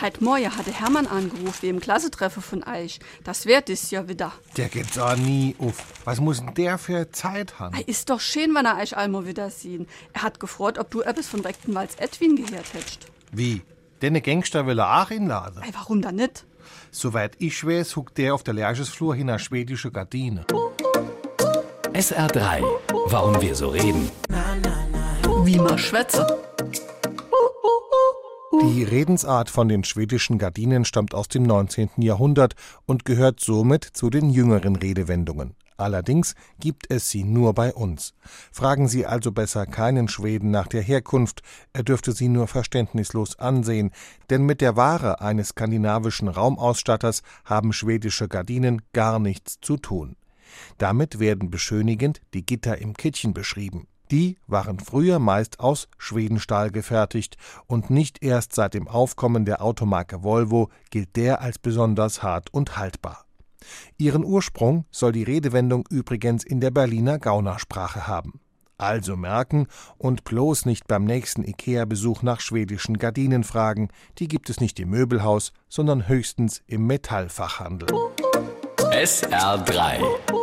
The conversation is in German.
Heit Morgen hatte Hermann angerufen wegen Klassetreffen von Eich. Das wird es ja wieder. Der geht da nie auf. Was muss denn der für Zeit haben? Ei, Ist doch schön, wenn er Eich einmal wieder sehen. Er hat gefreut, ob du etwas von Rechtenwalds Edwin gehört hättest. Wie? Denne Gangster will er auch inladen. Ei, warum dann nicht? Soweit ich weiß, huckt der auf der Lerchesflur hin eine schwedische Gardine. SR3. Warum wir so reden. Wie man schwätze. Die Redensart von den schwedischen Gardinen stammt aus dem 19. Jahrhundert und gehört somit zu den jüngeren Redewendungen. Allerdings gibt es sie nur bei uns. Fragen Sie also besser keinen Schweden nach der Herkunft, er dürfte sie nur verständnislos ansehen, denn mit der Ware eines skandinavischen Raumausstatters haben schwedische Gardinen gar nichts zu tun. Damit werden beschönigend die Gitter im Kittchen beschrieben. Die waren früher meist aus Schwedenstahl gefertigt und nicht erst seit dem Aufkommen der Automarke Volvo gilt der als besonders hart und haltbar. Ihren Ursprung soll die Redewendung übrigens in der Berliner Gaunersprache haben. Also merken und bloß nicht beim nächsten IKEA-Besuch nach schwedischen Gardinen fragen, die gibt es nicht im Möbelhaus, sondern höchstens im Metallfachhandel. SR3.